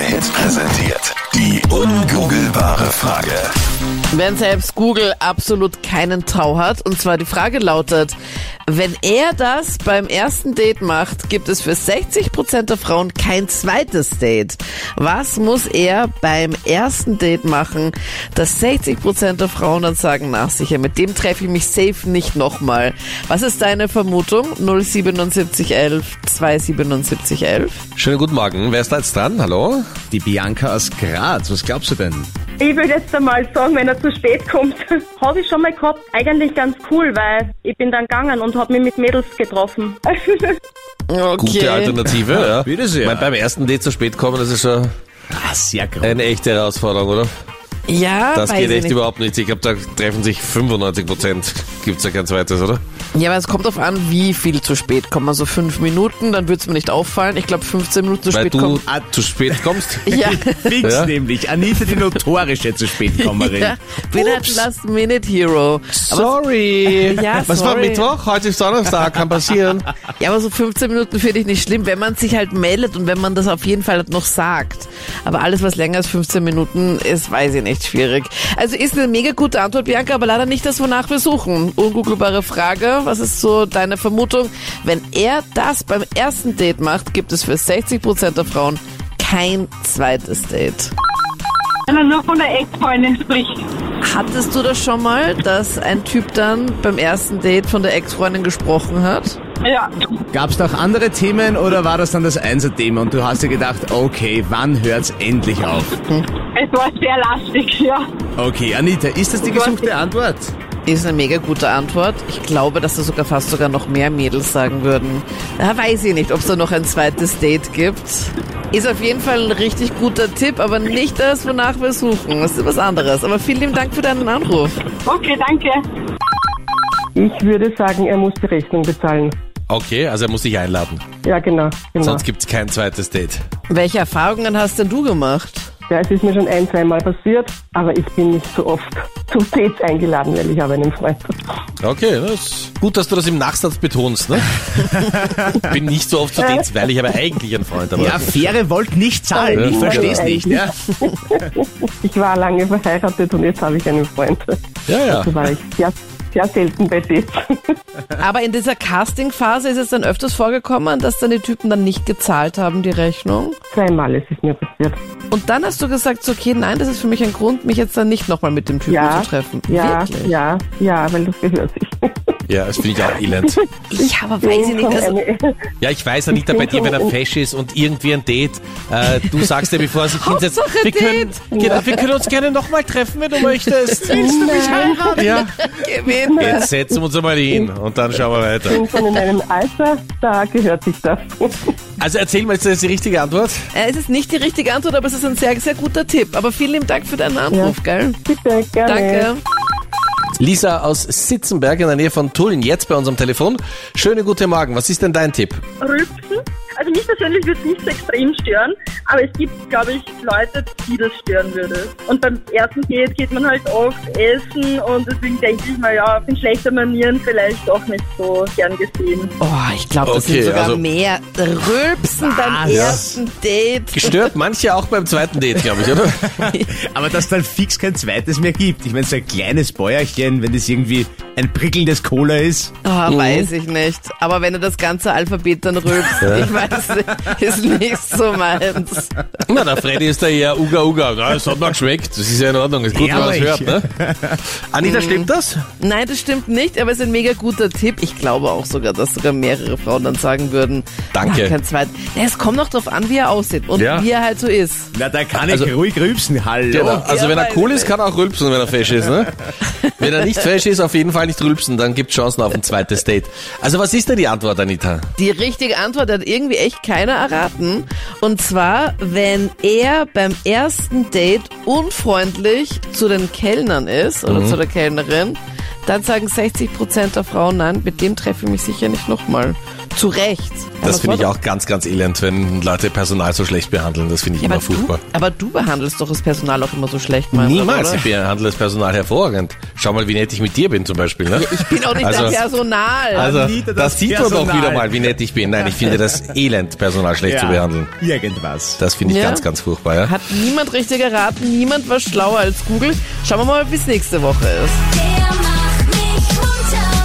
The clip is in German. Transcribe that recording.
Hit präsentiert. Die ungoogelbare Frage. Wenn selbst Google absolut keinen Tau hat. Und zwar die Frage lautet, wenn er das beim ersten Date macht, gibt es für 60% der Frauen kein zweites Date. Was muss er beim ersten Date machen, dass 60% der Frauen dann sagen, na sicher, mit dem treffe ich mich safe nicht nochmal. Was ist deine Vermutung? 07711 27711. Schönen guten Morgen. Wer ist da jetzt dran? Hallo? Die Bianca aus Graz, was glaubst du denn? Ich würde jetzt einmal sagen, wenn er zu spät kommt, habe ich schon mal gehabt. Eigentlich ganz cool, weil ich bin dann gegangen und habe mich mit Mädels getroffen. Okay. Gute Alternative, ja. bitte sehr. Ich mein, beim ersten Date zu spät kommen, das ist schon Ah, sehr groß. eine echte Herausforderung, oder? Ja, Das weiß geht ich echt nicht. überhaupt nicht. Ich glaube, da treffen sich 95 Prozent. Gibt's ja kein zweites, oder? Ja, aber es kommt darauf an, wie viel zu spät kommen. Also fünf Minuten, dann würde es mir nicht auffallen. Ich glaube, 15 Minuten zu Weil spät du kommen. Ah, zu spät kommst. Ja. Fix Ja? nämlich. Anita, die notorische zu spät Kommerin. ja, bin halt ein Last-Minute-Hero. Aber, Sorry. Ja, Was war sorry. Mittwoch? Heute ist Donnerstag, kann passieren. ja, aber so 15 Minuten finde ich nicht schlimm, wenn man sich halt meldet und wenn man das auf jeden Fall noch sagt. Aber alles, was länger als 15 Minuten ist, weiß ich nicht, schwierig. Also ist eine mega gute Antwort, Bianca, aber leider nicht das, wonach wir suchen. Ungooglebare Frage. Was ist so deine Vermutung? Wenn er das beim ersten Date macht, gibt es für 60% der Frauen kein zweites Date. Wenn er nur von der Ex-Freundin spricht. Hattest du das schon mal, dass ein Typ dann beim ersten Date von der Ex-Freundin gesprochen hat? Ja, Gab es noch andere Themen oder war das dann das Einser-Thema und du hast dir gedacht, okay, wann hört's endlich auf? es war sehr lastig, ja. Okay, Anita, ist das die gesuchte Antwort? Ist eine mega gute Antwort. Ich glaube, dass da sogar fast sogar noch mehr Mädels sagen würden. Da weiß ich nicht, ob es da noch ein zweites Date gibt. Ist auf jeden Fall ein richtig guter Tipp, aber nicht das, wonach wir suchen. Das ist was anderes. Aber vielen lieben Dank für deinen Anruf. Okay, danke. Ich würde sagen, er muss die Rechnung bezahlen. Okay, also er muss dich einladen. Ja, genau. genau. Sonst gibt's kein zweites Date. Welche Erfahrungen hast denn du gemacht? Ja, es ist mir schon ein, zweimal passiert, aber ich bin nicht so oft zu Dates eingeladen, weil ich habe einen Freund. Okay, das ist gut, dass du das im Nachsatz betonst, ne? Bin nicht so oft zu Dates, weil ich aber eigentlich einen Freund habe. Ja, Fähre wollt nicht zahlen, ich Ja. versteh's nicht. Ja? Ich war lange verheiratet und jetzt habe ich einen Freund. ja. ja. Also war ich sehr, sehr selten bei Dates. Aber in dieser Casting-Phase ist es dann öfters vorgekommen, dass dann die Typen dann nicht gezahlt haben, die Rechnung. Zweimal ist es mir passiert. Und dann hast du gesagt, okay, nein, das ist für mich ein Grund, mich jetzt dann nicht nochmal mit dem Typen Ja, zu treffen. ja, Wirklich? ja, ja, weil das gehört sich. Ja, das finde ich auch elend. Ich habe, weiß ich nicht, also, Ja, ich weiß, Anita, bei dir, wenn er fesch ist und irgendwie ein Date, äh, du sagst dir, bevor er sich hinsetzt, wir können, genau, wir können uns gerne nochmal treffen, wenn du möchtest. Willst du mich heiraten? Ja. gewinn. Jetzt setzen wir uns einmal hin und dann schauen wir weiter. bin schon in einem Alter, da gehört sich das. Also erzähl mal, ist das die richtige Antwort? Äh, Es ist nicht die richtige Antwort, aber es ist ein sehr, sehr guter Tipp. Aber vielen lieben Dank für deinen Anruf, gell? Bitte, gerne. Danke. Lisa aus Sitzenberg in der Nähe von Tulln, jetzt bei unserem Telefon. Schöne gute Morgen, was ist denn dein Tipp? Rülpsen. Also mich persönlich würde es nicht so extrem stören, aber es gibt, glaube ich, Leute, die das stören würde. Und beim ersten Date geht man halt oft essen und deswegen denke ich mal, ja, in schlechter Manieren vielleicht auch nicht so gern gesehen. Oh, ich glaube, das Okay, sind sogar also- mehr. Rülpsen beim Was? ersten Date. Gestört manche auch beim zweiten Date, glaube ich, oder? Aber dass dann fix kein zweites mehr gibt. Ich meine, so ein kleines Bäuerchen, wenn das irgendwie ein prickelndes Cola ist. Oh, weiß ich nicht. Aber wenn du das ganze Alphabet dann rülpst, ich weiß nicht, ist nicht so meins. Na, der Freddy ist da eher Uga Uga. Na, das hat mir geschmeckt. Das ist ja in Ordnung. Ist gut, wenn man es hört, ne? Anita, stimmt das? Nein, das stimmt nicht, aber es ist ein mega guter Tipp. Ich glaube auch sogar, dass sogar mehrere Frauen dann sagen würden, Danke. "Ah, kein zweit. Ja, es kommt noch drauf an, wie er aussieht und Ja. wie er halt so ist. Na, da kann Also- ich ruhig rülpsen. Hallo. Genau. Also ja, wenn er weiß cool ich ist, kann er auch rülpsen, wenn er fesch ist, ne? Wenn er nicht fesch ist, auf jeden Fall nicht rülpsen, dann gibt Chancen auf ein zweites Date. Also was ist denn die Antwort, Anita? Die richtige Antwort hat irgendwie echt keiner erraten. Und zwar, wenn er beim ersten Date unfreundlich zu den Kellnern ist oder zu der Kellnerin, dann sagen 60% der Frauen, nein, mit dem treffe ich mich sicher nicht nochmal. Zu Recht. Das finde ich auch ganz, ganz elend, wenn Leute Personal so schlecht behandeln. Das finde ich Ja, immer aber, du, furchtbar. aber du behandelst doch das Personal auch immer so schlecht, Manfred, Niemals. Oder? Ich behandle das Personal hervorragend. Schau mal, wie nett ich mit dir bin zum Beispiel. Ne? Ich bin auch nicht Also- dein Personal. Also, das das sieht man doch wieder mal, wie nett ich bin. Nein, ich finde das elend, Personal schlecht zu behandeln. Irgendwas. Das finde ich Ja. ganz, ganz furchtbar. Ja? Hat niemand richtig erraten, niemand war schlauer als Google. Schauen wir mal, wie es nächste Woche ist. Der macht mich munter.